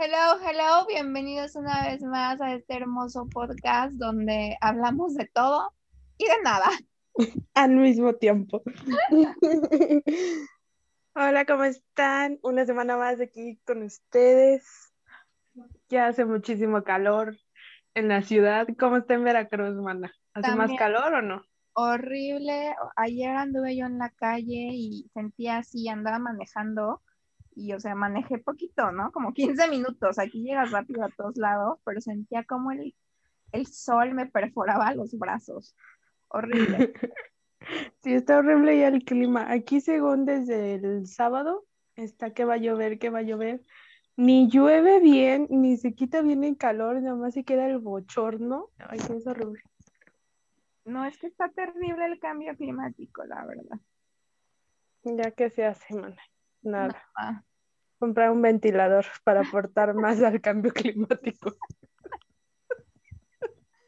Hello, hello, bienvenidos una vez más a este hermoso podcast donde hablamos de todo y de nada. Al mismo tiempo. Hola, ¿cómo están? Una semana más aquí con ustedes. Ya hace muchísimo calor en la ciudad. ¿Cómo está en Veracruz, mana? ¿Hace más calor o no? Horrible. Ayer anduve yo en la calle y sentía así, andaba manejando y, o sea, manejé poquito, ¿no? Como 15 minutos. Aquí llegas rápido a todos lados, pero sentía como el, el sol me perforaba los brazos. Horrible. Sí, está horrible ya el clima. Aquí, según desde el sábado, está que va a llover, que va a llover. Ni llueve bien, ni se quita bien el calor, nada más se queda el bochorno. Ay, es horrible. No, es que está terrible el cambio climático, la verdad. Ya que se hace, mana. Nada. Ah, Comprar un ventilador para aportar más al cambio climático.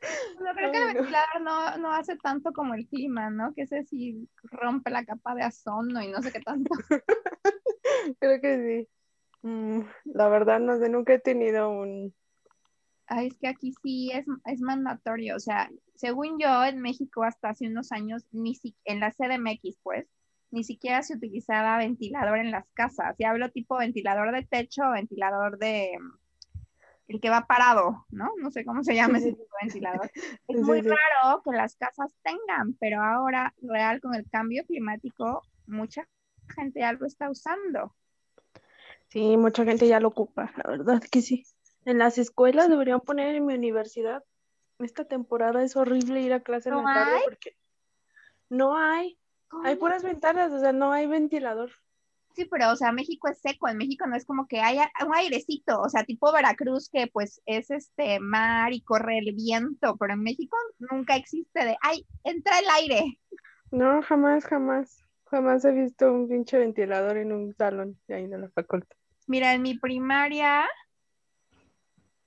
Yo creo que el no. ventilador no, no hace tanto como el clima, ¿no? Que ese sí rompe la capa de ozono y no sé qué tanto. Creo que sí. Mm, la verdad, no sé, nunca he tenido un... Ay, es que aquí sí es, es mandatorio. O sea, según yo, en México hasta hace unos años, ni si, en la CDMX, pues, ni siquiera se utilizaba ventilador en las casas. Y hablo tipo ventilador de techo ventilador de... El que va parado, ¿no? No sé cómo se llama ese tipo de ventilador. Es muy raro que las casas tengan, pero ahora, real, con el cambio climático, mucha gente ya lo está usando. Sí, mucha gente ya lo ocupa, la verdad que sí. En las escuelas deberían poner en mi universidad. Esta temporada es horrible ir a clase en ¿No la tarde hay? porque no hay, hay puras ventanas, o sea, no hay ventilador. Sí, pero, o sea, México es seco, en México no es como que haya un airecito, o sea, tipo Veracruz, que pues es este mar y corre el viento, pero en México nunca existe de, ay, entra el aire. No, jamás, jamás, jamás he visto un pinche ventilador en un salón de ahí de la facultad. Mira, en mi primaria,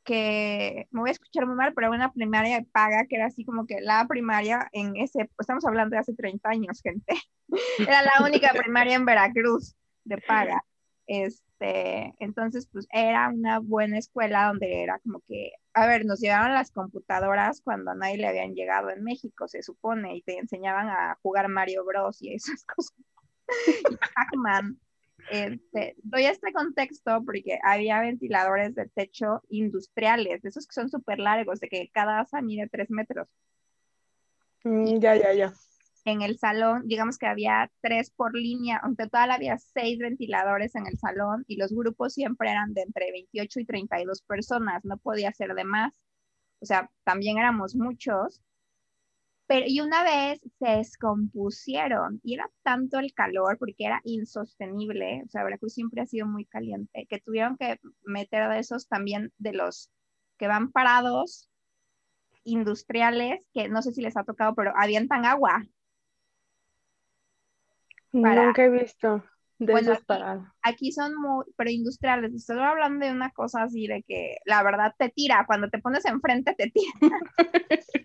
que me voy a escuchar muy mal, pero una primaria de paga, que era así como que la primaria en ese, pues estamos hablando de hace 30 años, gente. Era la única primaria en Veracruz de paga. Este, entonces, pues era una buena escuela donde era como que, a ver, nos llevaban las computadoras cuando a nadie le habían llegado en México, se supone, y te enseñaban a jugar Mario Bros. y esas cosas. Pac-Man. Este, doy este contexto porque había ventiladores de techo industriales, de esos que son súper largos, de que cada asa mide tres metros. Mm, ya, ya, ya. En el salón, digamos que había tres por línea, en total había seis ventiladores en el salón y los grupos siempre eran de entre 28 y 32 personas, no podía ser de más. O sea, también éramos muchos. Pero, y una vez se descompusieron y era tanto el calor porque era insostenible, o sea, Veracruz siempre ha sido muy caliente, que tuvieron que meter de esos también de los que van parados industriales, que no sé si les ha tocado, pero avientan agua. Para- Nunca he visto de Bueno, esos aquí- parados. Aquí son muy, pero industriales. Estoy hablando de una cosa así de que la verdad te tira, cuando te pones enfrente te tira.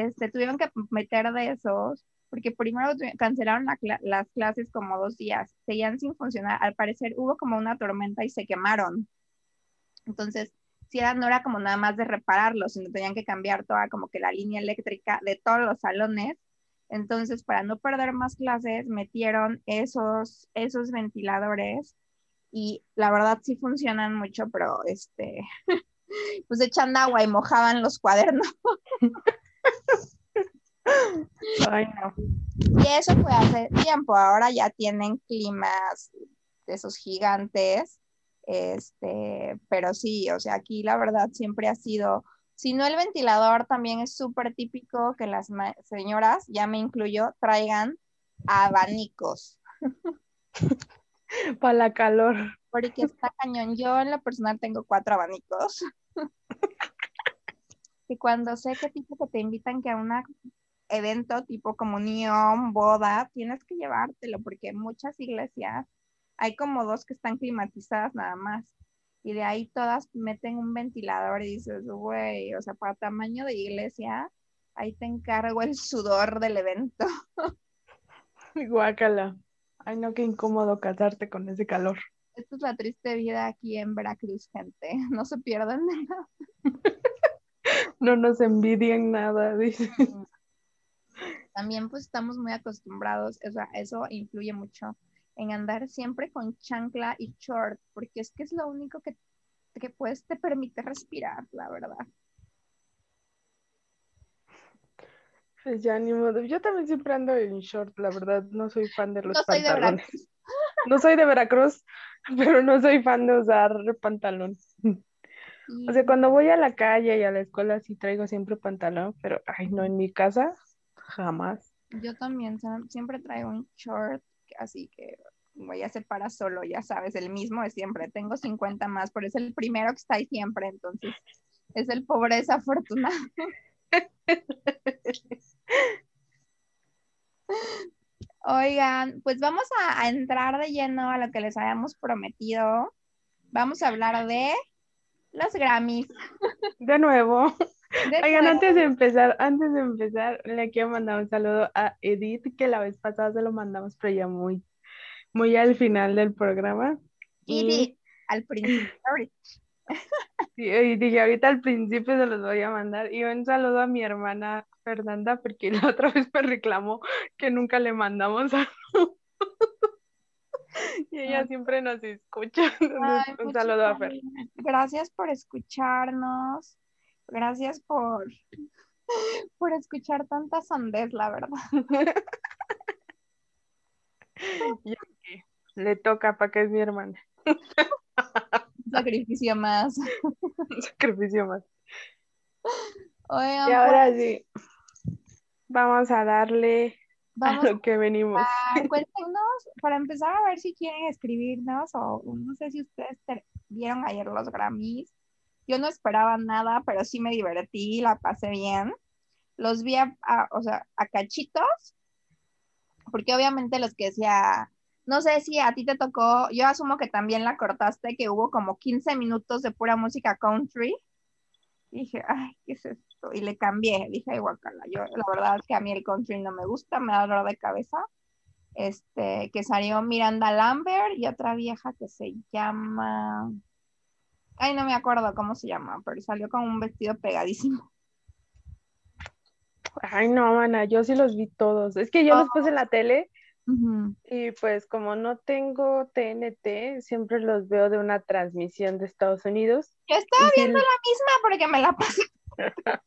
Este, tuvieron que meter de esos, porque primero cancelaron la las clases como dos días, seguían sin funcionar. Al parecer hubo como una tormenta y se quemaron. Entonces, si era, no era como nada más de repararlos, sino tenían que cambiar toda como que la línea eléctrica de todos los salones. Entonces, para no perder más clases, metieron esos, esos ventiladores y la verdad sí funcionan mucho, pero este, pues echan agua y mojaban los cuadernos. Ay, no. Y eso fue hace tiempo, ahora ya tienen climas de esos gigantes, este, pero sí, o sea, aquí la verdad siempre ha sido, si no el ventilador, también es súper típico que las señoras, ya me incluyo, traigan abanicos, Para la calor. porque está cañón. Yo en lo personal tengo cuatro abanicos. Y cuando sé que tipo que te invitan que a un evento tipo comunión, boda, tienes que llevártelo porque muchas iglesias hay como dos que están climatizadas nada más. Y de ahí todas meten un ventilador y dices, güey, o sea, para tamaño de iglesia, ahí te encargo el sudor del evento. Guácala. Ay, no, qué incómodo casarte con ese calor. Esta es la triste vida aquí en Veracruz, gente. No se pierdan de nada. No nos envidien nada, dice. También pues estamos muy acostumbrados, o sea, eso influye mucho en andar siempre con chancla y short, porque es que es lo único que, que pues te permite respirar, la verdad. Pues ya ni modo. Yo también siempre ando en short, la verdad, no soy fan de los No soy de pantalones. No soy de Veracruz, pero no soy fan de usar pantalón. O sea, cuando voy a la calle y a la escuela sí traigo siempre pantalón, pero ay, no, en mi casa jamás. Yo también siempre traigo un short, así que voy a hacer para solo, ya sabes, el mismo de siempre. Tengo 50 más, pero es el primero que está ahí siempre, entonces es el pobre desafortunado. Oigan, pues vamos a, a entrar de lleno a lo que les habíamos prometido. Vamos a hablar de los Grammys. De nuevo. De Oigan, nuevo. antes de empezar, antes de empezar, le quiero mandar un saludo a Edith, que la vez pasada se lo mandamos, pero ya muy, muy al final del programa. Y di- al principio, ahorita. Y, dije, ahorita al principio se los voy a mandar. Y un saludo a mi hermana Fernanda, porque la otra vez me reclamó que nunca le mandamos saludos. Y ella siempre nos escucha. Ay, un saludo a Fer. gracias. Por escucharnos. Gracias por, por escuchar tanta sandez, la verdad. Le toca para que es mi hermana. Un sacrificio más. Un sacrificio más. Oigan, Y ahora sí, vamos a darle pues, a vamos lo que venimos. a cuéntenos, para empezar a ver si quieren escribirnos o o no sé si ustedes te- vieron ayer los Grammys. Yo no esperaba nada, pero sí me divertí, la pasé bien. Los vi a, a- o sea, a cachitos, porque obviamente los que decía, no sé si a ti te tocó, yo asumo que también la cortaste, que hubo como 15 minutos de pura música country. Y dije, ay, ¿qué es esto? Y le cambié, dije, ay, guacala. Yo, la verdad es que a mí el country no me gusta, me da dolor de cabeza. Este, que salió Miranda Lambert y otra vieja que se llama, ay, no me acuerdo cómo se llama, pero salió con un vestido pegadísimo. Ay, no, mana, yo sí los vi todos. Es que yo los puse en la tele y pues como no tengo TNT, siempre los veo de una transmisión de Estados Unidos. Yo estaba viendo la misma porque me la pasé.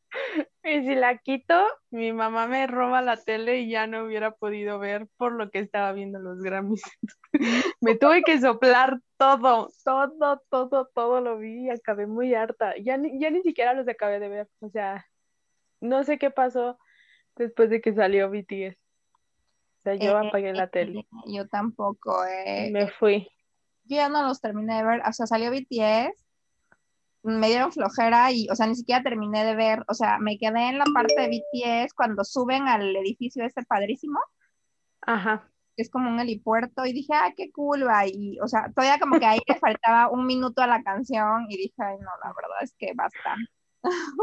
y si la quito, mi mamá me roba la tele y ya no hubiera podido ver por lo que estaba viendo los Grammys. Me tuve que soplar todo, todo, todo, todo lo vi y acabé muy harta. Ya ni, ya ni siquiera los acabé de ver. O sea, no sé qué pasó después de que salió BTS. O sea, yo Eh, apagué la tele. Yo tampoco, eh. Me fui. Yo ya no los terminé de ver, o sea, salió BTS, me dieron flojera y, o sea, ni siquiera terminé de ver, o sea, me quedé en la parte de BTS cuando suben al edificio ese padrísimo, Ajá. que es como un helipuerto, y dije, ah, qué cool, va, y, o sea, todavía como que ahí le faltaba un minuto a la canción, y dije, ay, no, la verdad es que basta.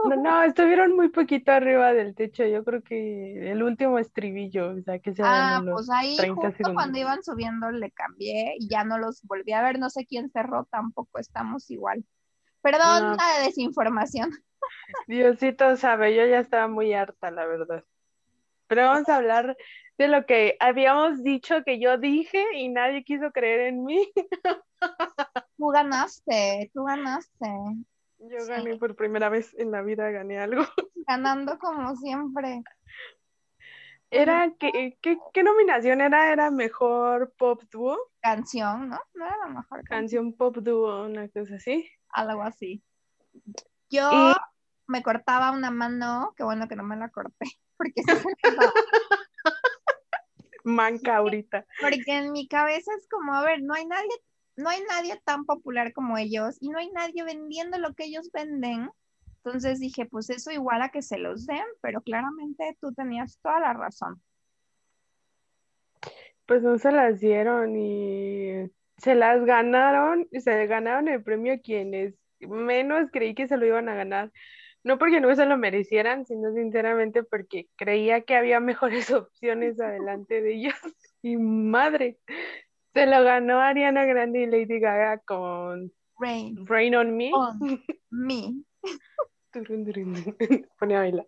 No, no, estuvieron muy poquito arriba del techo. Yo creo que el último estribillo, o sea, que se Ah, pues ahí 30 justo segundos. cuando iban subiendo le cambié y ya no los volví a ver, no sé quién cerró, tampoco estamos igual. Perdón No. la desinformación. Diosito sabe, yo ya estaba muy harta, la verdad. Pero vamos a hablar de lo que habíamos dicho que yo dije y nadie quiso creer en mí. Tú ganaste, tú ganaste. Yo Sí. gané por primera vez en la vida, gané algo. ganando como siempre. Era, ¿qué, qué, qué nominación era? Era mejor pop dúo, Canción, ¿no? No era la mejor canción, canción pop dúo, una cosa así. algo así. Yo Y- me cortaba una mano, qué bueno que no me la corté, porque. Manca ahorita. porque en mi cabeza es como, a ver, no hay nadie, no hay nadie tan popular como ellos y no hay nadie vendiendo lo que ellos venden. Entonces dije, pues eso igual a que se los den, pero claramente tú tenías toda la razón. Pues no se las dieron y se las ganaron, se ganaron el premio quienes menos creí que se lo iban a ganar. No porque no se lo merecieran, sino sinceramente porque creía que había mejores opciones adelante de ellos. Y madre, Se lo ganó Ariana Grande y Lady Gaga con Rain. Rain on Me. On me. Pone a bailar.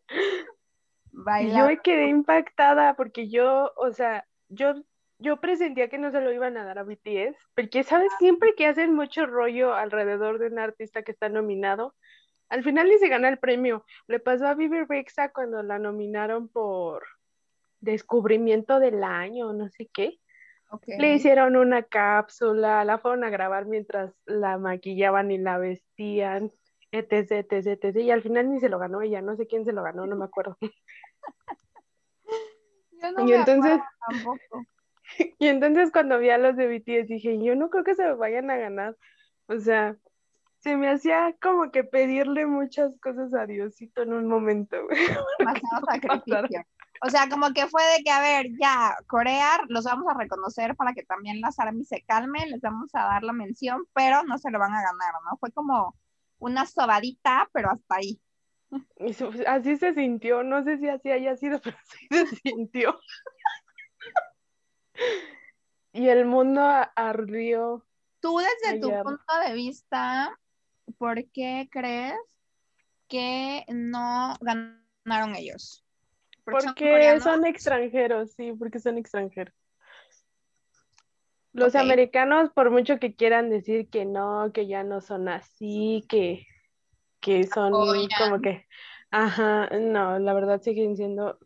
Baila. Yo quedé impactada porque yo, o sea, yo, yo presentía que no se lo iban a dar a BTS, porque, ¿sabes? Siempre que hacen mucho rollo alrededor de un artista que está nominado, al final ni se gana el premio. Le pasó a Vivi Rexa cuando la nominaron por descubrimiento del año, no sé qué. Le hicieron una cápsula, la fueron a grabar mientras la maquillaban y la vestían, etc, etc, etc. Y al final ni se lo ganó ella, no sé quién se lo ganó, no me acuerdo. Yo no Y me entonces, tampoco. y entonces cuando vi a los de BTS dije, yo no creo que se lo vayan a ganar. O sea, se me hacía como que pedirle muchas cosas a Diosito en un momento. Demasiado sacrificio. O sea, como que fue de que, a ver, ya, Corea los vamos a reconocer para que también las ARMY se calmen, les vamos a dar la mención, pero no se lo van a ganar, ¿no? Fue como una sobadita, pero hasta ahí. Así se sintió, no sé si así haya sido, pero así se sintió. Y el mundo ardió. Tú desde tu punto de vista, ¿por qué crees que no ganaron ellos? Porque son extranjeros, sí, porque son extranjeros. Los americanos, por mucho que quieran decir que no, que ya no son así, que, que son como que, ajá, no, la verdad siguen siendo,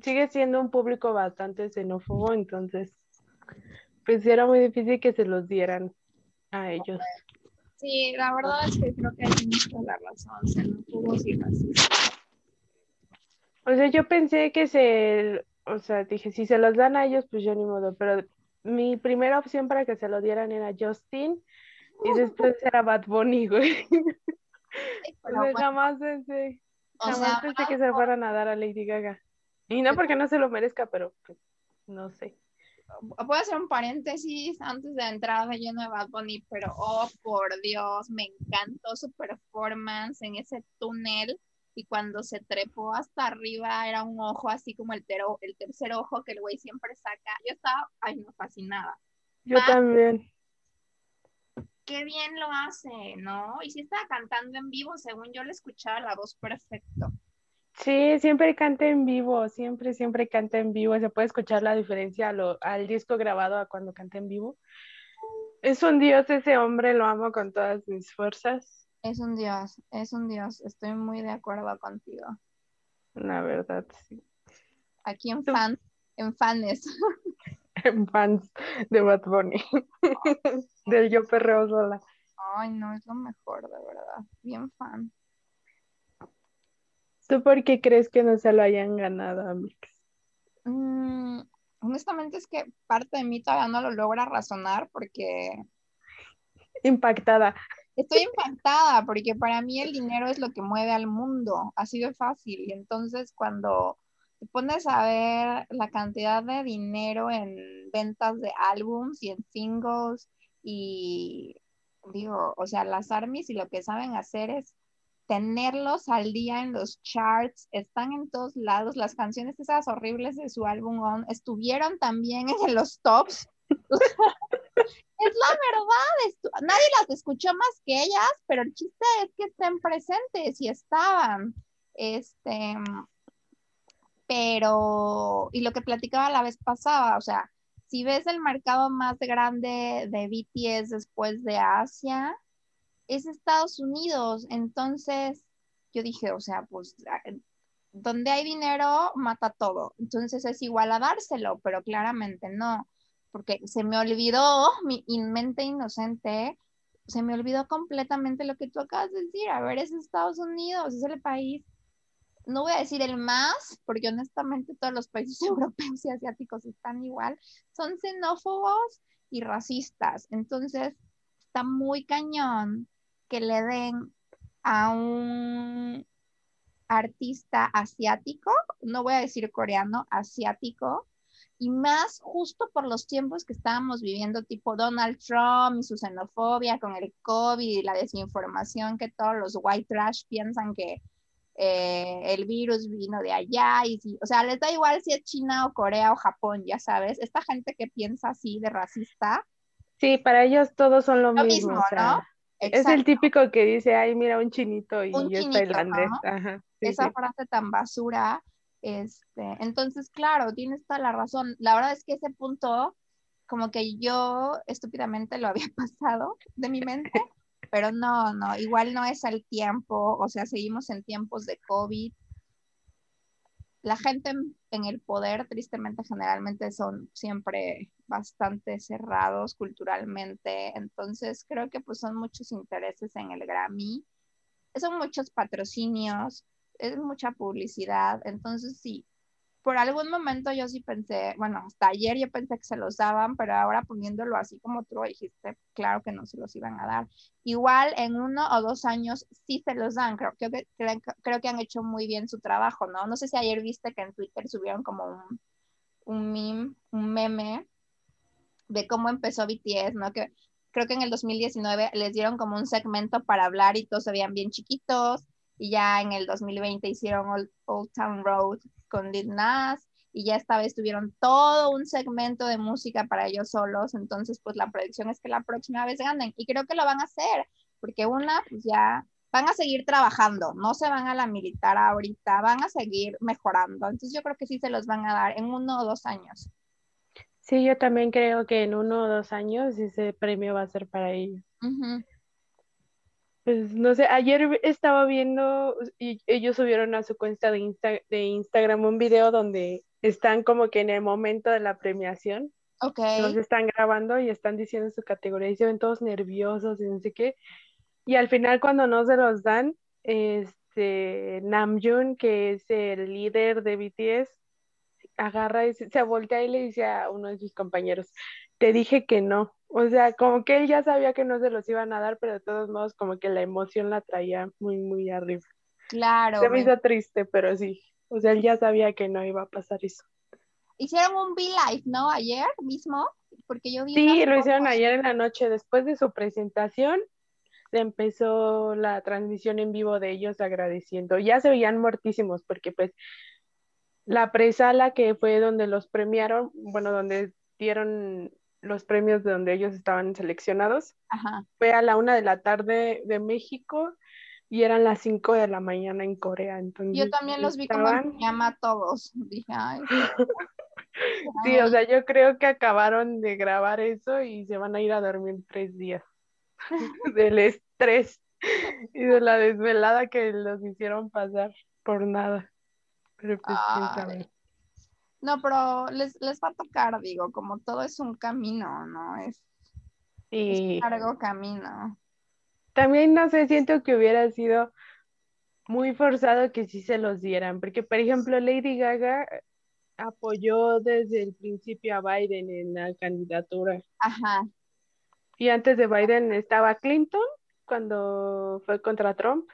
sigue siendo un público bastante xenófobo, entonces, pues era muy difícil que se los dieran a ellos. Sí, la verdad es que creo que hay mucha la razón, xenófobos y racistas. O sea, yo pensé que se, o sea, dije, si se los dan a ellos, pues yo ni modo, pero mi primera opción para que se lo dieran era Justin y después era Bad Bunny, güey. O Pero sea, bueno, jamás pensé, o jamás sea, pensé que se fueran a dar a Lady Gaga. Y no porque no se lo merezca, pero pues, no sé. A hacer un paréntesis antes de entrar de lleno de Bad Bunny, pero oh por Dios, me encantó su performance en ese túnel y cuando se trepó hasta arriba era un ojo así como el, tero- el tercer ojo que el güey siempre saca. Yo estaba, ay no, fascinada. Yo también. Qué bien lo hace, ¿no? Y si estaba cantando en vivo, según yo le escuchaba la voz perfecto. Sí, siempre canta en vivo, siempre, siempre canta en vivo. Se puede escuchar la diferencia a lo- al disco grabado a cuando canta en vivo. Es un dios ese hombre, lo amo con todas mis fuerzas, Es un dios, es un dios. Estoy muy de acuerdo contigo. la verdad, sí. Aquí en Tú- fan, en fanes. Fans de Bad Bunny. Del yo perreo sola. Ay, no, es lo mejor, de verdad. Bien fan. ¿Tú por qué crees que no se lo hayan ganado, Amix? Mm, honestamente es que parte de mí todavía no lo logra razonar porque Impactada. estoy impactada, porque para mí el dinero es lo que mueve al mundo, así de fácil. Y entonces cuando te pones a ver la cantidad de dinero en ventas de álbums y en singles y digo, o sea, las armies y lo que saben hacer es tenerlos al día en los charts, están en todos lados, las canciones esas horribles de su álbum On estuvieron también en los tops. es la verdad, nadie las escuchó más que ellas, pero el chiste es que estén presentes y estaban. Este, pero, y lo que platicaba la vez pasada, o sea, si ves el mercado más grande de BTS después de Asia, es Estados Unidos. Entonces, yo dije, o sea, pues a- donde hay dinero, mata todo. Entonces es igual a dárselo, pero claramente no, porque se me olvidó, mi mente inocente, se me olvidó completamente lo que tú acabas de decir. A ver, es Estados Unidos, es el país, no voy a decir el más, porque honestamente todos los países europeos y asiáticos están igual, son xenófobos y racistas. Entonces, está muy cañón que le den a un artista asiático, no voy a decir coreano, asiático, y más justo por los tiempos que estábamos viviendo, tipo Donald Trump y su xenofobia con el COVID y la desinformación que todos los white trash piensan que eh, el virus vino de allá, y si, o sea, les da igual si es China o Corea o Japón, ya sabes, esta gente que piensa así de racista, Sí, para ellos todos son lo, Lo mismo. mismo, o sea, Es el típico que dice, ay, mira, un chinito y Un es chinito, tailandés. ¿no? Ajá. sí, esa sí. frase tan basura. Este, entonces, claro, tienes toda la razón. La verdad es que ese punto, como que yo estúpidamente lo había pasado de mi mente, pero no, no, igual no es el tiempo, o sea, seguimos en tiempos de COVID. La gente en, en el poder, tristemente, generalmente son siempre bastante cerrados culturalmente, entonces creo que pues son muchos intereses en el Grammy, son muchos patrocinios, es mucha publicidad, entonces sí, por algún momento yo sí pensé, bueno, hasta ayer yo pensé que se los daban, pero ahora poniéndolo así como tú dijiste, claro que no se los iban a dar. Igual en uno o dos años sí se los dan, creo, creo, que, creo, creo que han hecho muy bien su trabajo, ¿no? No sé si ayer viste que en Twitter subieron como un, un meme, un meme de cómo empezó BTS, ¿no? Que creo que en el 2019 les dieron como un segmento para hablar y todos se veían bien chiquitos, y ya en el 2020 hicieron Old, Old Town Road con Lil Nas, y ya esta vez tuvieron todo un segmento de música para ellos solos, entonces pues la predicción es que la próxima vez ganen, y creo que lo van a hacer, porque una, pues ya van a seguir trabajando, no se van a la militar ahorita, van a seguir mejorando, entonces yo creo que sí se los van a dar en uno o dos años. Sí, yo también creo que en uno o dos años ese premio va a ser para ellos. Pues no sé, ayer estaba viendo y ellos subieron a su cuenta de, Insta- de Instagram un video donde están como que en el momento de la premiación, Ok, los están grabando y están diciendo su categoría y se ven todos nerviosos y no sé qué. Y al final cuando no se los dan, este Namjoon, que es el líder de BTS, agarra y se, se voltea y le dice a uno de sus compañeros, te dije que no. O sea, como que él ya sabía que no se los iban a dar, pero de todos modos como que la emoción la traía muy, muy arriba. claro. Se me hizo triste, pero sí. O sea, él ya sabía que no iba a pasar eso. Hicieron un V-Live, ¿no? Ayer mismo, porque yo vi Sí, lo hicieron ayer en la noche, después de su presentación, empezó la transmisión en vivo de ellos agradeciendo. Ya se veían muertísimos porque pues la presala que fue donde los premiaron, bueno, donde dieron los premios de donde ellos estaban seleccionados, Ajá. fue a la una de la tarde de México y eran las cinco de la mañana en Corea. Entonces Yo también los vi como en pijama todos. Dije, ay, Sí, o sea, yo creo que acabaron de grabar eso y se van a ir a dormir tres días del estrés y de la desvelada que los hicieron pasar por nada. Pero pues. No, pero les, les va a tocar, digo, como todo es un camino, ¿no? Es, es un largo camino. también no sé, siento que hubiera sido muy forzado que sí se los dieran, porque por ejemplo Lady Gaga apoyó desde el principio a Biden en la candidatura. Ajá, Y antes de Biden estaba Clinton cuando fue contra Trump.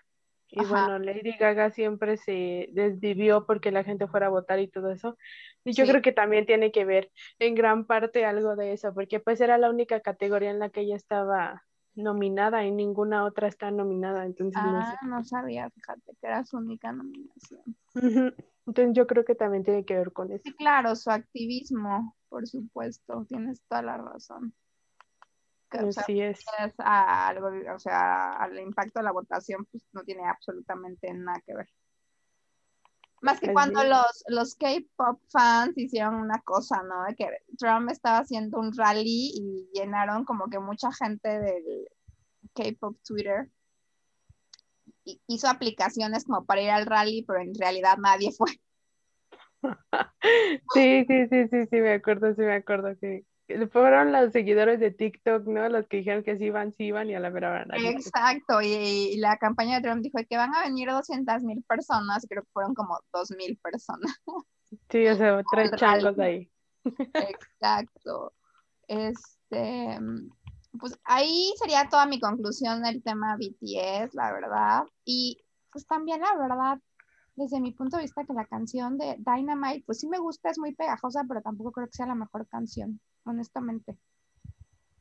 Y Ajá. bueno, Lady Gaga siempre se desvivió porque la gente fuera a votar y todo eso. Y yo Sí. creo que también tiene que ver en gran parte algo de eso, porque pues era la única categoría en la que ella estaba nominada y ninguna otra está nominada. Entonces, no sé. ah, no sabía, fíjate que era su única nominación. Entonces yo creo que también tiene que ver con eso. Sí, claro, su activismo, por supuesto, tienes toda la razón. O sea, Así es. es a algo, o sea, al impacto de la votación, pues no tiene absolutamente nada que ver. Más que Así cuando es. los, los K-pop fans hicieron una cosa, ¿no? Que Trump estaba haciendo un rally y llenaron como que mucha gente del K-pop Twitter. Y hizo aplicaciones como para ir al rally, pero en realidad nadie fue. Sí, sí, sí, sí, sí, me acuerdo, sí, me acuerdo que fueron los seguidores de TikTok, ¿no? Los que dijeron que sí iban, sí iban y a la fue. Exacto, y, y la campaña de Trump dijo que van a venir 200 mil personas, creo que fueron como 2 mil personas. Sí, o sea, tres changos ahí. Exacto. Este, pues ahí sería toda mi conclusión del tema BTS, la verdad. Y pues también la verdad, desde mi punto de vista, que la canción de Dynamite, pues sí me gusta, es muy pegajosa, pero tampoco creo que sea la mejor canción, honestamente.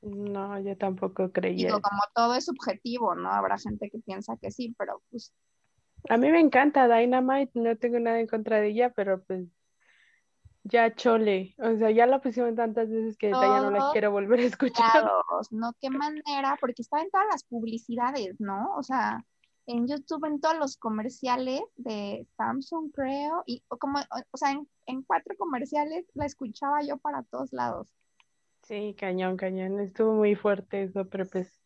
No, yo tampoco creía. Digo, como todo es subjetivo, ¿no? Habrá gente que piensa que sí, pero pues A mí me encanta Dynamite, no tengo nada en contra de ella, pero pues ya chole, o sea, ya la pusieron tantas veces que ya no la quiero volver a escuchar. no, qué manera, porque estaba en todas las publicidades, ¿no? O sea, en YouTube, en todos los comerciales de Samsung, creo, y como, o sea, en, en cuatro comerciales la escuchaba yo para todos lados. Sí, cañón, cañón, estuvo muy fuerte eso, pero pues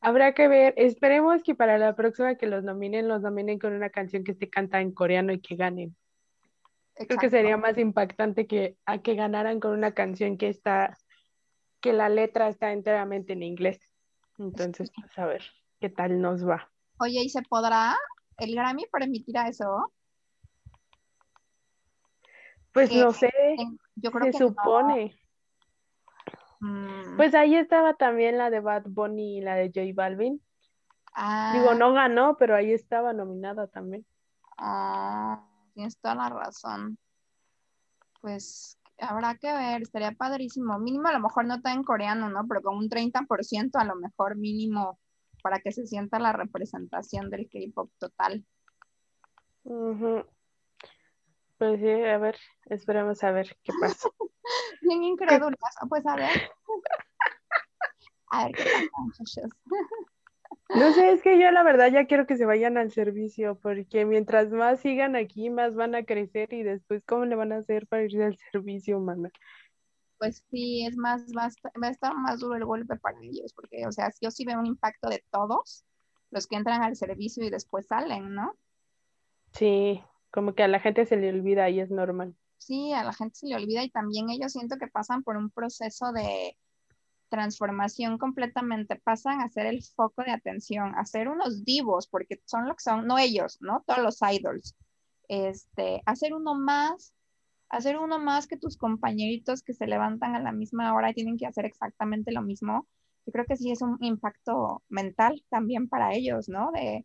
habrá que ver, esperemos que para la próxima que los nominen, los nominen con una canción que esté cantada en coreano y que ganen. Creo que sería más impactante que a que ganaran con una canción que está, que la letra está enteramente en inglés. Entonces, pues a ver qué tal nos va. Oye, ¿y se podrá? ¿El Grammy permitirá eso? Pues no sé, yo creo se supone. Mm. Pues ahí estaba también la de Bad Bunny y la de J Balvin. Digo, no ah. ganó, pero ahí estaba nominada también. Ah tienes toda la razón. Pues habrá que ver, estaría padrísimo. Mínimo a lo mejor no está en coreano, ¿no? Pero con un 30% a lo mejor mínimo para que se sienta la representación del K-pop total. Pues sí, a ver, esperemos a ver qué pasa. Bien incrédulas, pues a ver. a ver qué pasa, muchachos. No sé, es que yo la verdad ya quiero que se vayan al servicio, porque mientras más sigan aquí, más van a crecer y después, ¿cómo le van a hacer para irse al servicio, mana? Pues sí, es más, va a estar más duro el golpe para ellos, porque, o sea, yo sí veo un impacto de todos los que entran al servicio y después salen, ¿no? Sí, como que a la gente se le olvida y es normal. Sí, a la gente se le olvida y también ellos siento que pasan por un proceso de, transformación completamente, pasan a ser el foco de atención, a ser unos divos, porque son lo que son, no ellos, ¿no? Todos los idols. Este, hacer uno más, hacer uno más que tus compañeritos que se levantan a la misma hora y tienen que hacer exactamente lo mismo. Yo creo que sí es un impacto mental también para ellos, ¿no? De,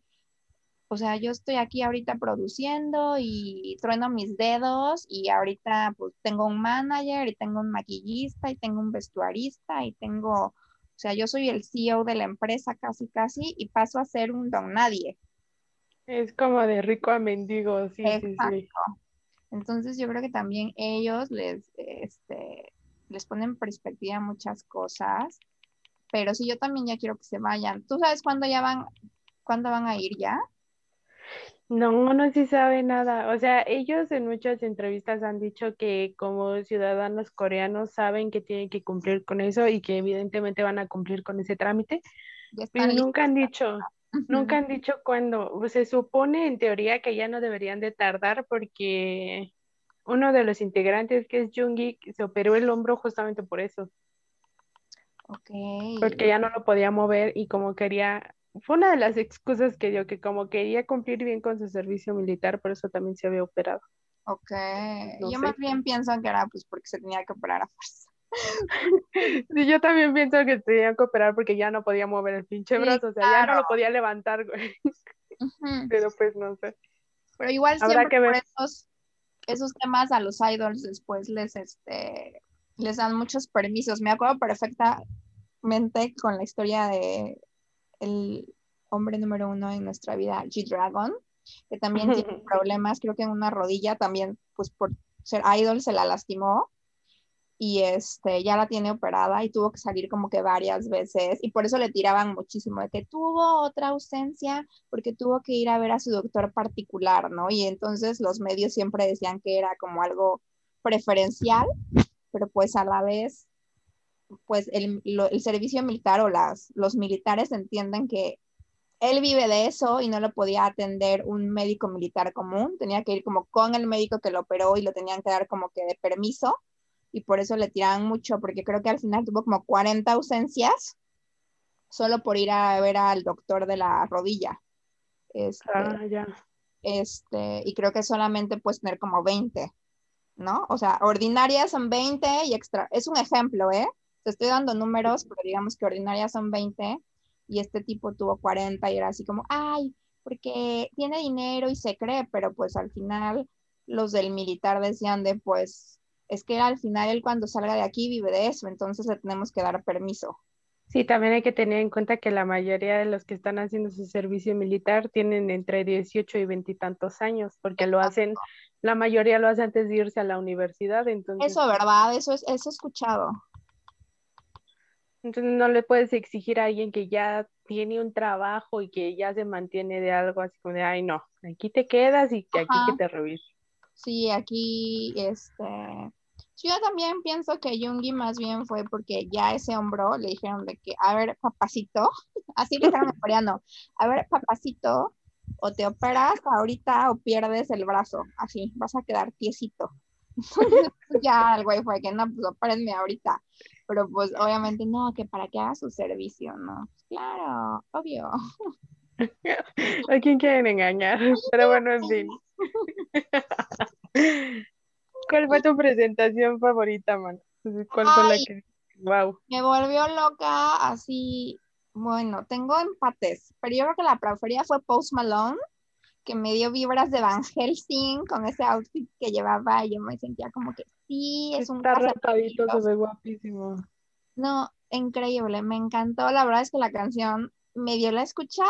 o sea, yo estoy aquí ahorita produciendo y trueno mis dedos y ahorita pues tengo un manager y tengo un maquillista y tengo un vestuarista y tengo, o sea, yo soy el CEO de la empresa casi casi y paso a ser un don nadie. Es como de rico a mendigo, sí, sí, sí. Entonces yo creo que también ellos les, este, les ponen perspectiva muchas cosas, pero sí, yo también ya quiero que se vayan. ¿Tú sabes cuándo ya van, cuándo van a ir ya? No, no se sabe nada. O sea, ellos en muchas entrevistas han dicho que como ciudadanos coreanos saben que tienen que cumplir con eso y que evidentemente van a cumplir con ese trámite, pero nunca han dicho, nunca han dicho cuándo. Se supone en teoría que ya no deberían de tardar porque uno de los integrantes, que es Jungi, se operó el hombro justamente por eso. Okay. Porque ya no lo podía mover y como quería fue una de las excusas que dio, que como quería cumplir bien con su servicio militar, por eso también se había operado. Ok, yo más bien pienso que era pues porque se tenía que operar a fuerza. sí, yo también pienso que tenía que operar porque ya no podía mover el pinche brazo, o sea, ya no lo podía levantar, güey. Pero pues no sé. Pero igual siempre que ver. esos, esos temas a los idols después les, este, les dan muchos permisos. Me acuerdo perfectamente con la historia de el hombre número uno en nuestra vida, G-Dragon, que también tiene problemas, creo que en una rodilla también, pues por ser idol se la lastimó y este, ya la tiene operada y tuvo que salir como que varias veces y por eso le tiraban muchísimo de que tuvo otra ausencia porque tuvo que ir a ver a su doctor particular, ¿no? Y entonces los medios siempre decían que era como algo preferencial, pero pues a la vez pues el, el, servicio militar o las, los militares entienden que él vive de eso y no lo podía atender un médico militar común, tenía que ir como con el médico que lo operó y lo tenían que dar como que de permiso y por eso le tiraban mucho, porque creo que al final tuvo como 40 ausencias solo por ir a ver al doctor de la rodilla. Este, ah, ya. Este, y creo que solamente puedes tener como 20, ¿no? O sea, ordinarias son 20 y extra, es un ejemplo, ¿eh? Te estoy dando números, pero digamos que ordinarias son 20 y este tipo tuvo 40 y era así como, ay, porque tiene dinero y se cree, pero pues al final los del militar decían de pues es que al final él cuando salga de aquí vive de eso, entonces le tenemos que dar permiso. Sí, también hay que tener en cuenta que la mayoría de los que están haciendo su servicio militar tienen entre 18 y 20 y tantos años, porque lo hacen la mayoría lo hace antes de irse a la universidad, entonces. Eso, ¿verdad? Eso es, eso he escuchado. Entonces no le puedes exigir a alguien que ya tiene un trabajo y que ya se mantiene de algo así como de, ay no, aquí te quedas y que aquí que te revise. Sí, aquí, este, yo también pienso que Jungi más bien fue porque ya ese hombro le dijeron de que, a ver, papacito, así le dijeron en coreano, a ver, papacito, o te operas ahorita o pierdes el brazo, así, vas a quedar tiesito. ya el güey fue que no, pues opérenme ahorita. Pero pues obviamente no, que para que haga su servicio, ¿no? Pues, claro, obvio. ¿A quién quieren engañar? Pero bueno, en fin. ¿Cuál fue tu presentación favorita, man? ¿Cuál fue la que... Wow. Me volvió loca así. Bueno, tengo empates, pero yo creo que la preferida fue Post Malone, que me dio vibras de Van Helsing con ese outfit que llevaba y yo me sentía como que sí, es un Está rapadito, se ve guapísimo. No, increíble, me encantó. La verdad es que la canción medio la he escuchado,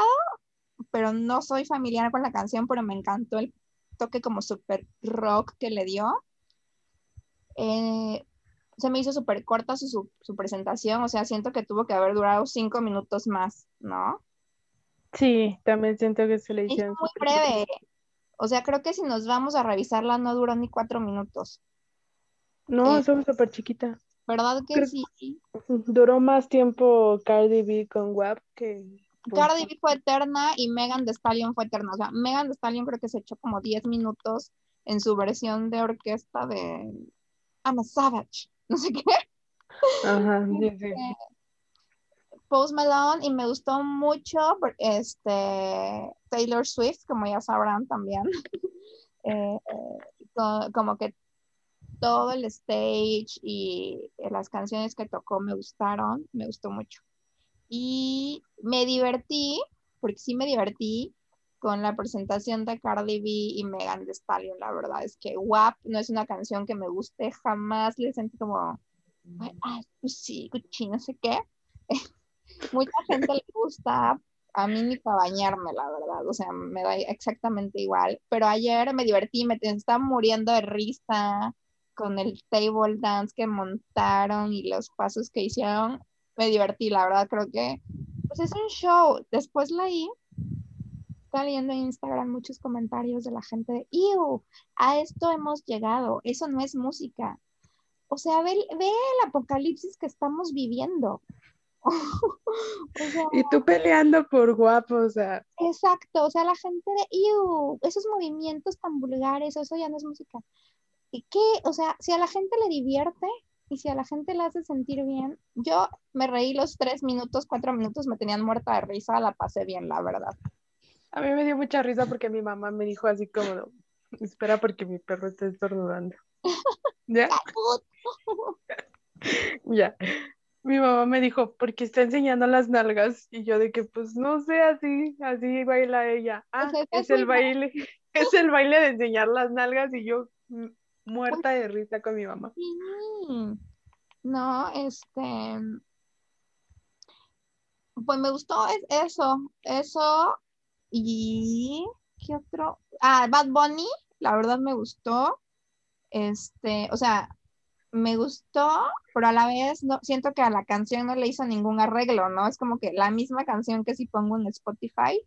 pero no soy familiar con la canción, pero me encantó el toque como super rock que le dio. Eh, se me hizo súper corta su, presentación, o sea, siento que tuvo que haber durado cinco minutos más, ¿no? Sí, también siento que se le hicieron. Es muy breve. O sea, creo que si nos vamos a revisarla no duró ni cuatro minutos. No, es súper chiquita. ¿Verdad que sí? Duró más tiempo Cardi B con WAP que... Cardi B fue eterna y Megan Thee Stallion fue eterna. O sea, Megan Thee Stallion creo que se echó como 10 minutos en su versión de orquesta de I'm a Savage, no sé qué. Ajá, sí, sí. Post Malone y me gustó mucho este, Taylor Swift, como ya sabrán también. Eh, como que todo el stage y las canciones que tocó me gustaron, me gustó mucho. Y me divertí, porque sí me divertí con la presentación de Cardi B y Megan Thee Stallion, la verdad es que WAP no es una canción que me guste, jamás le sentí como, ay, pues sí, Gucci, no sé qué. Mucha gente le gusta, a mí ni para bañarme, la verdad, o sea, me da exactamente igual, pero ayer me divertí, me estaba muriendo de risa con el table dance que montaron y los pasos que hicieron, me divertí, la verdad, creo que, pues es un show, después leí está leyendo en Instagram muchos comentarios de la gente de, ¡Ew! A esto hemos llegado, eso no es música. O sea, ve, ve el apocalipsis que estamos viviendo. y tú peleando por guapo, o sea. Exacto, o sea, la gente de, ¡Ew! Esos movimientos tan vulgares, eso ya no es música. ¿Y qué? O sea, si a la gente le divierte, y si a la gente le hace sentir bien, yo me reí los tres minutos, cuatro minutos, me tenían muerta de risa, la pasé bien, la verdad. A mí me dio mucha risa porque mi mamá me dijo así como, espera porque mi perro está estornudando. ¿Ya? ya. Mi mamá me dijo, porque está enseñando las nalgas. Y yo de que, pues no sé, así, así baila ella. Ah, es el baile, es el baile de enseñar las nalgas y yo muerta de risa con mi mamá. No, este, pues me gustó eso, eso y, ¿qué otro? Ah, Bad Bunny, la verdad me gustó. Este, o sea, me gustó, pero a la vez no, siento que a la canción no le hizo ningún arreglo, ¿no? Es como que la misma canción que si pongo en Spotify.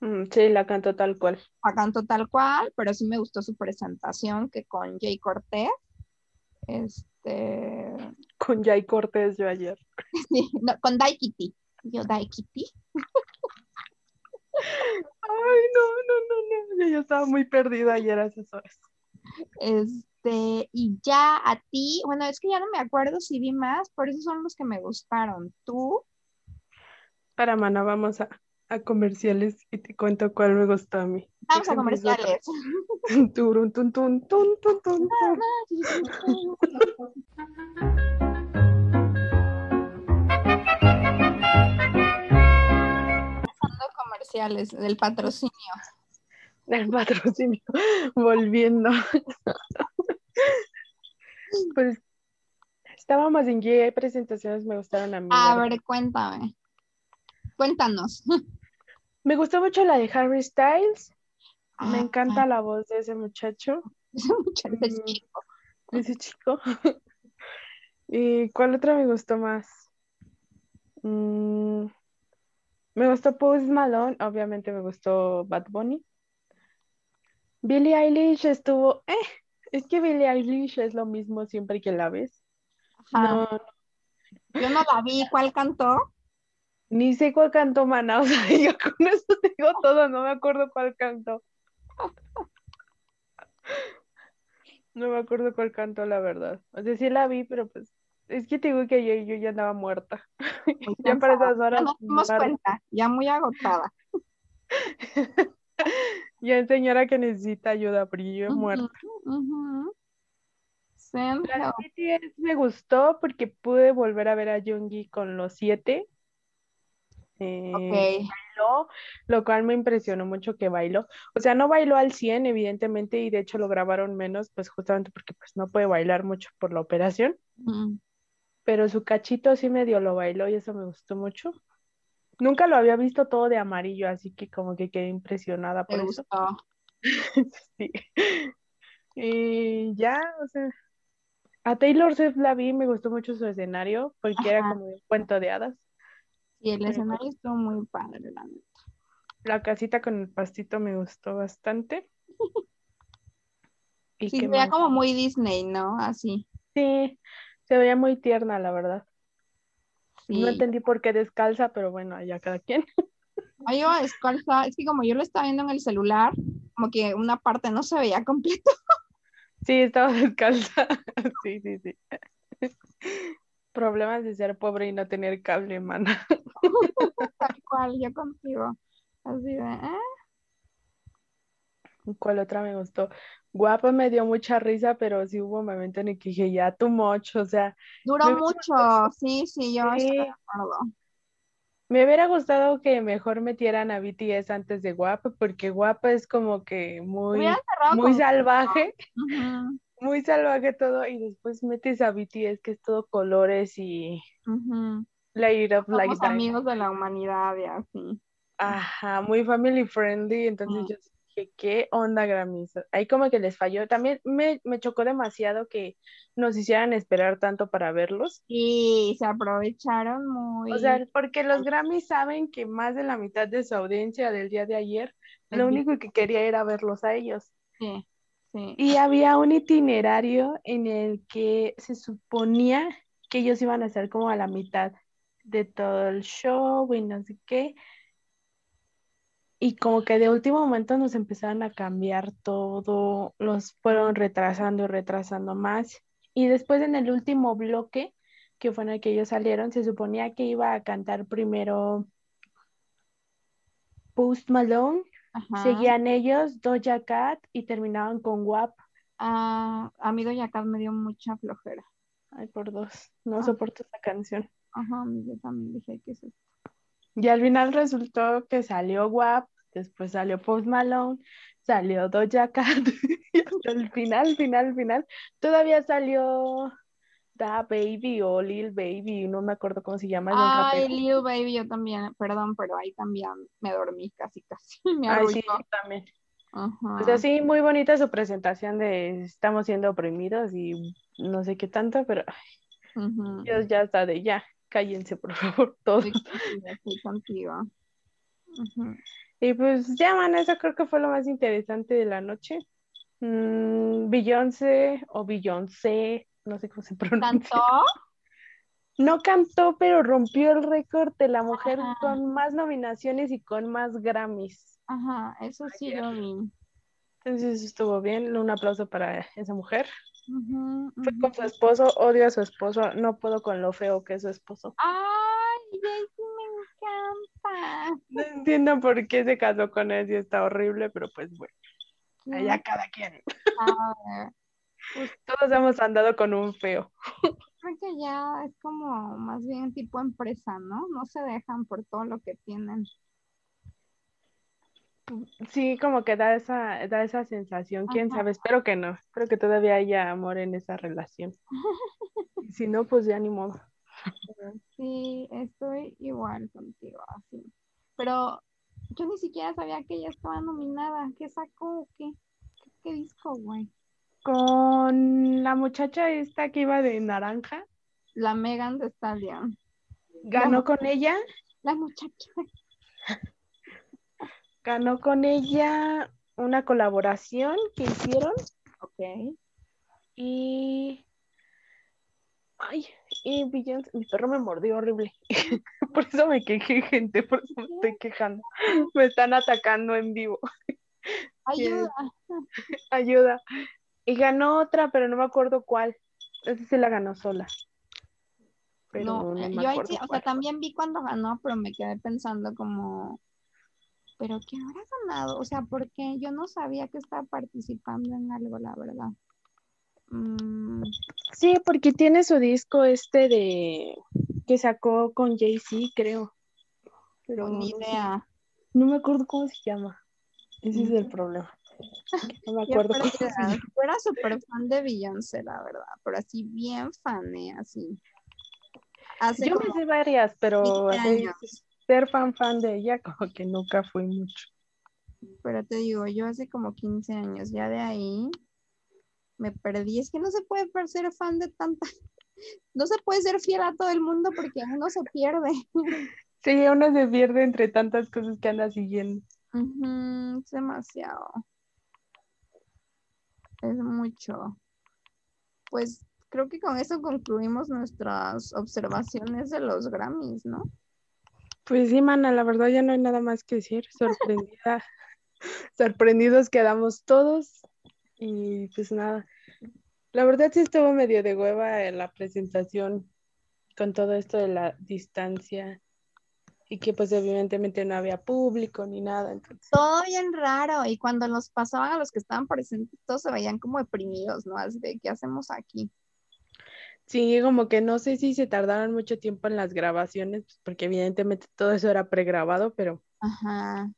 Mm, sí, la canto tal cual. La canto tal cual, pero sí me gustó su presentación que con Jay Cortez. Este. Con Jay Cortez yo ayer. Sí, no, con Daikiti. Yo Daikiti. Ay, no, no, no, no. Yo estaba muy perdida ayer a esas horas. Este, y ya a ti, bueno, es que ya no me acuerdo si vi más, por eso son los que me gustaron. ¿Tú? Para mana, vamos a, a comerciales y te cuento cuál me gustó a mí. Vamos a comerciales. Turun, tun, tun, tun, tun, tun. del patrocinio. Del patrocinio, volviendo. pues estábamos en qué presentaciones me gustaron a mí. A ver, cuéntame. Cuéntanos. Me gustó mucho la de Harry Styles. Me Ah, encanta la voz de ese muchacho, ese muchacho es Mm. chico. de ese chico. ¿Y cuál otra me gustó más? Mm, me gustó Post Malone, obviamente me gustó Bad Bunny. Billie Eilish estuvo, eh, es que Billie Eilish es lo mismo siempre que la ves. No, Yo no la vi, ¿cuál cantó? ni sé cuál cantó Maná, o sea, yo con eso digo todo, no me acuerdo cuál cantó. No me acuerdo cuál cantó, la verdad. O sea, sí la vi, pero pues, es que te digo que yo ya andaba muerta. Muy Ya para esas horas. Ya nos dimos cuenta, ya muy agotada. Ya es señora que necesita ayuda, pero yo muerta. La help. BTS me gustó porque pude volver a ver a Yoongi con los siete. Eh, bailó, lo cual me impresionó mucho que bailó. O sea, no bailó al 100, evidentemente, y de hecho lo grabaron menos, pues justamente porque pues no puede bailar mucho por la operación, pero su cachito sí medio lo bailó y eso me gustó mucho. Nunca lo había visto todo de amarillo, así que como que quedé impresionada ¿Te por eso. gustó? Sí. Y ya, o sea, a Taylor Swift la vi, me gustó mucho su escenario, porque era como un cuento de hadas. Y el escenario estuvo muy padre, la neta. La casita con el pastito me gustó bastante. ¿Y Sí, se veía como muy Disney, ¿no? Así. Sí, se veía muy tierna, la verdad. Sí. No entendí por qué descalza, pero bueno, allá cada quien. Ay, yo descalza, es que como yo lo estaba viendo en el celular, como que una parte no se veía completo. Sí, estaba descalza. Sí, sí, sí. Problemas de ser pobre y no tener cable, mana. Tal cual, yo contigo. Así de, ¿eh? ¿Cuál otra me gustó? Guapa me dio mucha risa, pero sí hubo un momento en el que dije, ya too much, o sea, Duró mucho, sí, sí, yo estoy de acuerdo. me hubiera gustado que mejor metieran a BTS antes de Guapa, porque Guapa es como que muy, muy salvaje, muy salvaje todo, y después metes a BTS que es todo colores y ujú. Light Somos Diamond. amigos de la humanidad y así. Ajá, muy family friendly, entonces yo dije, ¿qué onda, Grammys? Ahí como que les falló. También me, me chocó demasiado que nos hicieran esperar tanto para verlos. Sí, se aprovecharon muy. O sea, porque los Grammys saben que más de la mitad de su audiencia del día de ayer, lo único que quería era verlos a ellos. sí, sí. Y había un itinerario en el que se suponía que ellos iban a estar como a la mitad de todo el show y no sé qué. Y como que de último momento nos empezaron a cambiar todo, los fueron retrasando y retrasando más. Y después en el último bloque, que fue en el que ellos salieron, se suponía que iba a cantar primero Post Malone, Ajá. seguían ellos, Doja Cat y terminaban con WAP. Ah, amigo Yacat me dio mucha flojera. Ay, por dos, no Ah. soporto esta canción. Ajá, yo también dije que eso. Y al final resultó que salió WAP, después salió Post Malone, salió Doja Cat, y hasta el final, final, final, todavía salió Da Baby o Lil Baby, no me acuerdo cómo se llama, Ay. Lil Baby, yo también, perdón, pero ahí también me dormí casi, casi. Me Ay, sí, también. Ajá. O sea, sí, muy bonita su presentación de estamos siendo oprimidos y no sé qué tanto, pero ay. Dios ya está de ya, cállense por favor todos. Estoy contigo. Y pues ya, man, eso creo que fue lo más interesante de la noche. Mm, Beyoncé o Beyoncé, no sé cómo se pronuncia. ¿Cantó? No cantó, pero rompió el récord de la mujer Ajá. con más nominaciones y con más Grammys. Ajá, eso sí Ayer. lo vi. Entonces estuvo bien, un aplauso para esa mujer. Fue con su esposo, odio a su esposo, no puedo con lo feo que es su esposo. Ay, Jaycee me encanta. No entiendo por qué se casó con él y está horrible, pero pues bueno, allá cada quien. padre. Pues todos hemos andado con un feo. Creo que ya es como más bien tipo empresa, ¿no? No se dejan por todo lo que tienen. Sí, como que da esa, da esa sensación, quién Ajá. sabe, espero que no, espero que todavía haya amor en esa relación. Si no, pues ya ni modo. Sí, estoy igual contigo, así. Pero Yo ni siquiera sabía que ella estaba nominada. ¿Qué sacó o qué? ¿Qué disco, güey? Con la muchacha esta que iba de naranja. La Megan de Stallion. Ganó con ella. La muchacha. Ganó con ella una colaboración que hicieron. Ok. Y. Ay, y Beyoncé, mi perro me mordió horrible. por eso me quejé, gente, por eso me estoy quejando. Me están atacando en vivo. Ayuda. Ayuda. Y ganó otra, pero no me acuerdo cuál. Esa sí la ganó sola. Pero no, no, me yo ahí sí, o sea, también vi cuando ganó, pero me quedé pensando como, ¿pero qué habrá ganado? O sea, porque yo no sabía que estaba participando en algo, la verdad. Mm, Sí, porque tiene su disco este de que sacó con Jay-Z, creo. Pero ni idea. no me acuerdo cómo se llama. Ese es el problema. No me acuerdo cómo se llama. Yo era súper fan de Beyoncé, la verdad, pero así bien fan, ¿eh? Así. Hace Yo me sé varias, pero 15 así, años. Ser fan fan de ella como que nunca fui mucho. Pero te digo, yo hace como 15 años, ya de ahí me perdí. Es que no se puede ser fan de tanta, no se puede ser fiel a todo el mundo porque uno se pierde. Sí, uno se pierde entre tantas cosas que anda siguiendo. Es demasiado. Es mucho. Pues creo que con eso concluimos nuestras observaciones de los Grammys, ¿no? Pues sí, mana, la verdad ya no hay nada más que decir. Sorprendida, sorprendidos quedamos todos. Y pues nada. La verdad sí estuvo medio de hueva en la presentación con todo esto de la distancia y que pues evidentemente no había público ni nada. Todo bien raro. Y cuando los pasaban a los que estaban presentes, todos se veían como deprimidos, ¿no? Así de, ¿qué hacemos aquí? Sí, como que no sé si se tardaron mucho tiempo en las grabaciones, pues, porque evidentemente todo eso era pregrabado, pero Ajá.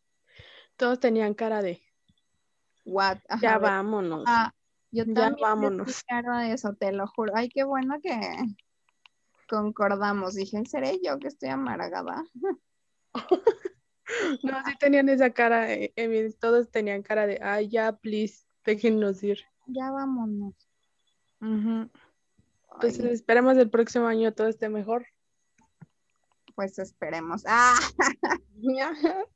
todos tenían cara de What? Ajá, ya vámonos. Ah, yo Ya también vámonos. sentí cara de eso, te lo juro. Ay, qué bueno que concordamos. Dije, ¿seré yo que estoy amargada? No, sí tenían esa cara, eh, evi- todos tenían cara de, ay, ya, please, déjennos ir. Ya vámonos. Pues Ay, esperemos el próximo año todo esté mejor. pues esperemos. Ah,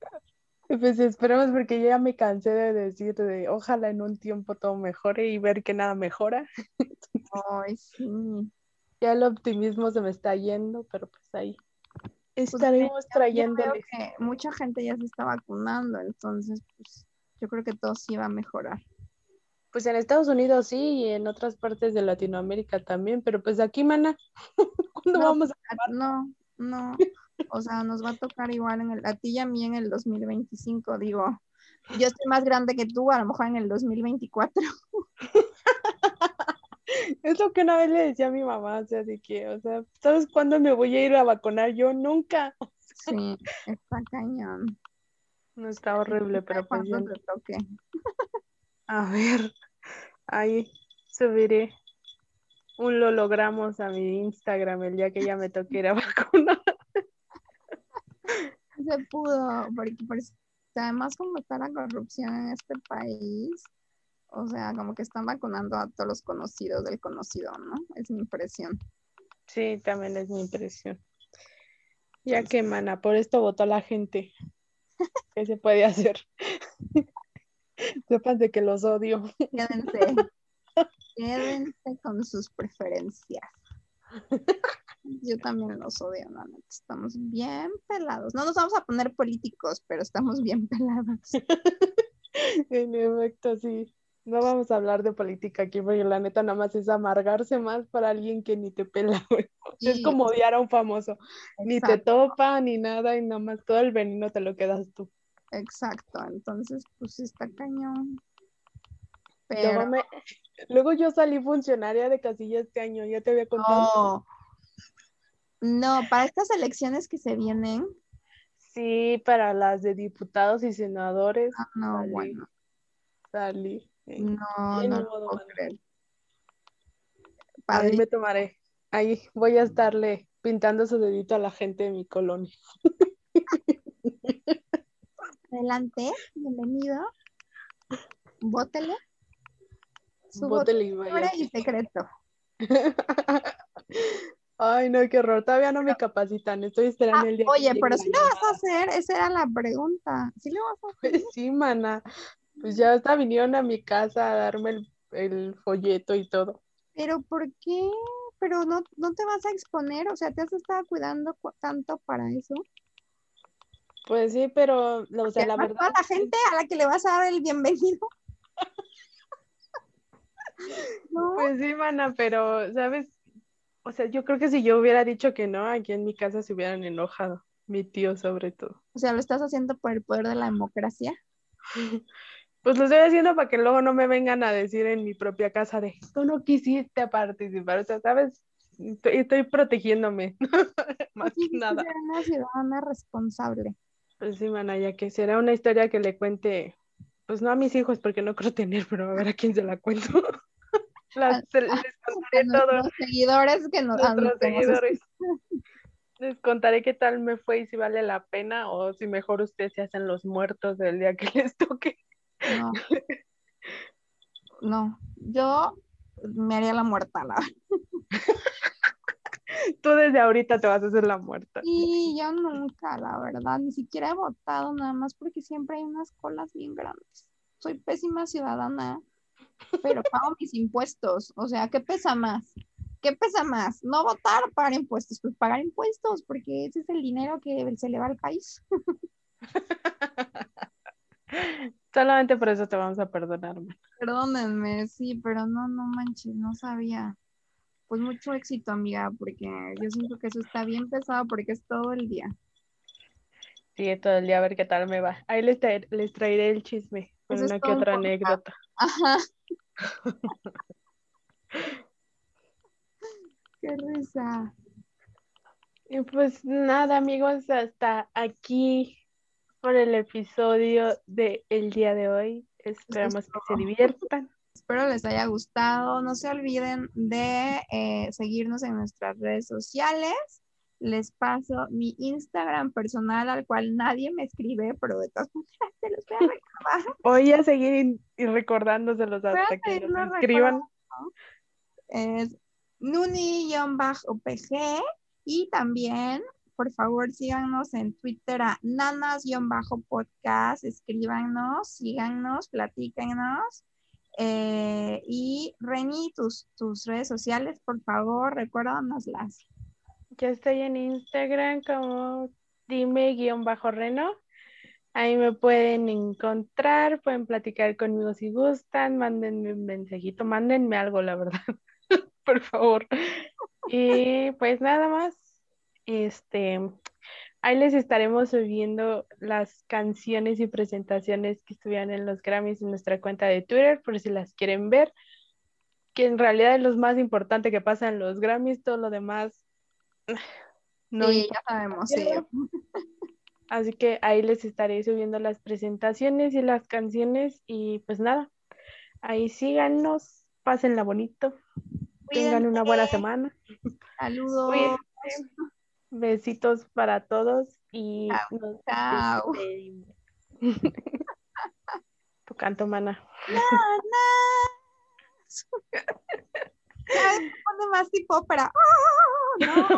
Pues esperemos porque yo ya me cansé de decir de ojalá en un tiempo todo mejore y ver que nada mejora. ay, sí. Ya el optimismo se me está yendo, pero pues ahí Pues estaremos que mucha gente ya se está vacunando, entonces, pues yo creo que todo sí va a mejorar. Pues en Estados Unidos sí y en otras partes de Latinoamérica también, pero pues aquí, mana, ¿cuándo No, vamos a Ah, No, no. O sea, nos va a tocar igual en el, a ti y a mí en el 2025, digo. Yo estoy más grande que tú, a lo mejor en el 2024. Es lo que una vez le decía a mi mamá, o sea, de que, o sea, ¿sabes cuándo me voy a ir a vacunar? Yo nunca. Sí, está cañón. No está horrible, pero pues Cuando yo- te toque. a ver, ahí subiré un lo logramos a mi Instagram el día que ya me toque ir a vacunar. Se pudo, porque además como está la corrupción en este país, o sea, como que están vacunando a todos los conocidos del conocido, ¿no? Es mi impresión. Sí, también es mi impresión. Ya que, mana, por esto votó la gente. ¿Qué se puede hacer? Sepan de que los odio. Quédense, quédense con sus preferencias. Yo también los odio, la neta. Estamos bien pelados. No nos vamos a poner políticos, pero estamos bien pelados. En efecto, sí. No vamos a hablar de política aquí porque la neta nada más es amargarse más para alguien que ni te pela, güey. Es como odiar a un famoso. Ni te topa ni nada y nada más todo el veneno te lo quedas tú. Exacto. Entonces, pues está cañón. Luego, Pero me- Luego yo salí funcionaria de casilla este año, ya te había contado. no, no, para estas elecciones que se vienen, Sí, para las de diputados y senadores ah, no, Salí. bueno, salí. No, Sí, no modo, puedo creer. Ahí me tomaré. Ahí voy a estarle pintando su dedito a la gente de mi colonia. Adelante, bienvenido. Bótele. Su Bótele y nombre vaya. y secreto. Ay, no, qué horror. Todavía no me capacitan. Estoy esperando Ah, el día oye, pero sí lo vas a hacer, esa era la pregunta. ¿Sí lo vas a hacer? Pues sí, mana. Pues ya hasta vinieron a mi casa a darme el, el folleto y todo. ¿Pero por qué? ¿Pero no, no te vas a exponer? O sea, ¿te has estado cuidando cu- tanto para eso? Pues sí, pero, o sea, la verdad. la gente a la que le vas a dar el bienvenido. No, Pues sí, mana, pero, ¿sabes? O sea, yo creo que si yo hubiera dicho que no, aquí en mi casa se hubieran enojado. Mi tío, sobre todo. o sea, lo estás haciendo por el poder de la democracia. Pues lo estoy haciendo para que luego no me vengan a decir en mi propia casa de, tú no quisiste participar. O sea, ¿sabes? Estoy, estoy protegiéndome, más Sí, que nada. una ciudadana responsable. Pues sí, mana, ya que será una historia que le cuente, pues no a mis hijos, porque no creo tener, pero a ver a quién se la cuento. Las- les A contaré todo, nuestros seguidores que nos, a los nos seguidores. Les contaré qué tal me fue y si vale la pena o si mejor ustedes se hacen los muertos del día que les toque. No. No, yo me haría la muerta, la. Tú desde ahorita te vas a hacer la muerta. Y yo nunca, la verdad, ni siquiera he votado nada más porque siempre hay unas colas bien grandes. Soy pésima ciudadana, pero pago mis impuestos. O sea, ¿qué pesa más? ¿Qué pesa más? No votar o pagar impuestos. Pues pagar impuestos, porque ese es el dinero que se le va al país. Solamente por eso te vamos a perdonar. Perdónenme, sí, pero no, no manches, no sabía. Pues mucho éxito, amiga, porque yo siento que eso está bien pesado porque es todo el día. Sí, todo el día a ver qué tal me va. Ahí les, traer- les traeré el chisme con Eso una que un otra podcast. anécdota. Ajá. Qué risa. Y pues nada, amigos, hasta aquí por el episodio del día de hoy. Esperamos que se diviertan. Espero les haya gustado. No se olviden de eh, seguirnos en nuestras redes sociales. Les paso mi Instagram personal al cual nadie me escribe, pero de todas maneras se los voy a recordar. Voy a seguir y recordándoselos hasta que nos escriban. Es Nuni-OPG y también, por favor, síganos en Twitter a nanas-podcast, escríbanos, síganos, platíquenos. Eh, y Reni, tus, tus redes sociales, por favor, recuérdanoslas. Ya estoy en Instagram como dime-reno. Ahí me pueden encontrar, pueden platicar conmigo si gustan, mándenme un mensajito, mándenme algo, la verdad, por favor. Y pues nada más, este, ahí les estaremos subiendo las canciones y presentaciones que estuvieron en los Grammys en nuestra cuenta de Twitter, por si las quieren ver, que en realidad es lo más importante que pasa en los Grammys, todo lo demás no sí, ya sabemos, sí. Así que ahí les estaré subiendo las presentaciones y las canciones y pues nada, ahí síganos, pásenla bonito, tengan una buena semana. Saludos. Cuídense. Besitos para todos y Chao, nos chao. tu canto, mana. Vez se pone más tipo ópera. ¡Ah! No.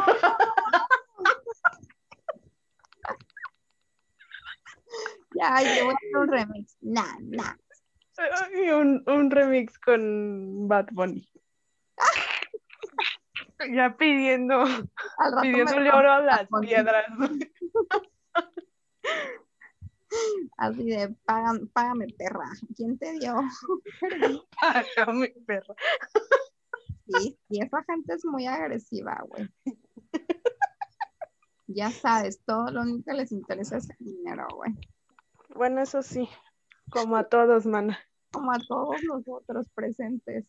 Ya, yo voy a hacer un remix. Nah, nah. Y un, un remix con Bad Bunny. Ya pidiendo, rato me oro a las piedras. Así de, "Pagan- págame, perra. ¿Quién te dio? Págame, perra. Sí, y esa gente es muy agresiva, güey. Ya sabes, todo lo único que les interesa es el dinero, güey. Bueno, eso sí, como a todos, mana. Como a todos nosotros presentes.